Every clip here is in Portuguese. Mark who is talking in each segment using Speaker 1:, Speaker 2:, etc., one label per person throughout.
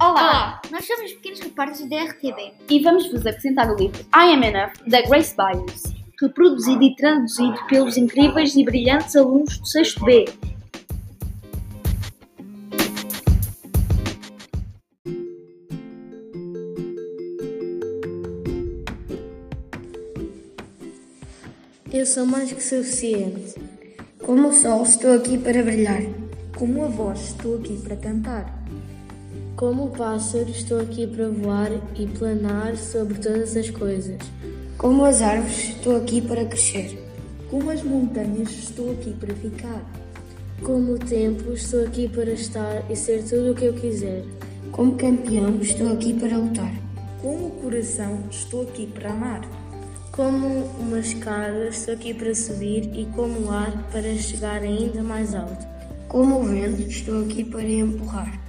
Speaker 1: Olá,
Speaker 2: Olá.
Speaker 1: nós somos os pequenos repórteres da RTB.
Speaker 2: E vamos-vos apresentar o livro I Am Enough, da Grace Byers, reproduzido e traduzido pelos incríveis e brilhantes alunos do 6 B.
Speaker 3: Eu sou mais que suficiente.
Speaker 4: Como o sol, estou aqui para brilhar.
Speaker 5: Como a voz, estou aqui para cantar.
Speaker 3: Como o pássaro, estou aqui para voar e planar sobre todas as coisas.
Speaker 4: Como as árvores, estou aqui para crescer.
Speaker 5: Como as montanhas, estou aqui para ficar.
Speaker 3: Como o tempo, estou aqui para estar e ser tudo o que eu quiser.
Speaker 4: Como campeão, estou aqui para lutar.
Speaker 5: Como o coração, estou aqui para amar.
Speaker 3: Como uma escada, estou aqui para subir e como o ar para chegar ainda mais alto.
Speaker 4: Como o vento, estou aqui para empurrar.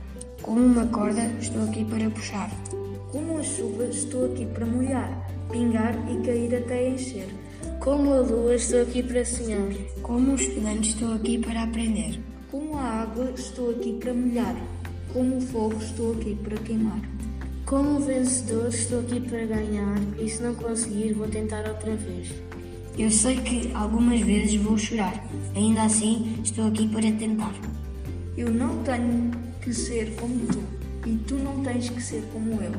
Speaker 4: Como uma corda, estou aqui para puxar.
Speaker 5: Como a chuva, estou aqui para molhar, pingar e cair até encher.
Speaker 3: Como a lua, estou aqui para sonhar.
Speaker 4: Como um estudante, estou aqui para aprender.
Speaker 5: Como a água, estou aqui para molhar. Como o fogo, estou aqui para queimar.
Speaker 3: Como um vencedor, estou aqui para ganhar e se não conseguir, vou tentar outra vez.
Speaker 4: Eu sei que algumas vezes vou chorar. Ainda assim, estou aqui para tentar.
Speaker 5: Eu não tenho que ser como tu e tu não tens que ser como eu.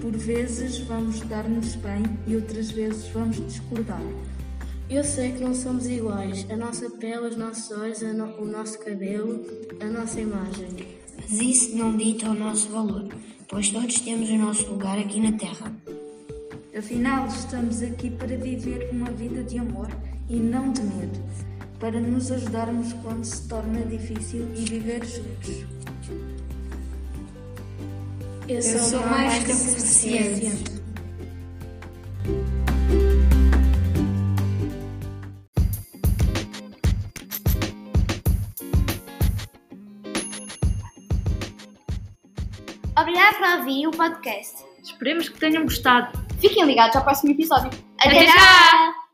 Speaker 5: Por vezes vamos dar-nos bem e outras vezes vamos discordar.
Speaker 3: Eu sei que não somos iguais. A nossa pele, os nossos olhos, no- o nosso cabelo, a nossa imagem.
Speaker 4: Mas isso não dita o nosso valor, pois todos temos o nosso lugar aqui na Terra.
Speaker 5: Afinal, estamos aqui para viver uma vida de amor e não de medo, para nos ajudarmos quando se torna difícil e viver juntos.
Speaker 3: Eu
Speaker 4: sou mais que suficiente.
Speaker 1: Obrigada por ouvir o podcast.
Speaker 2: Esperemos que tenham gostado. Fiquem ligados ao próximo episódio.
Speaker 1: Até já!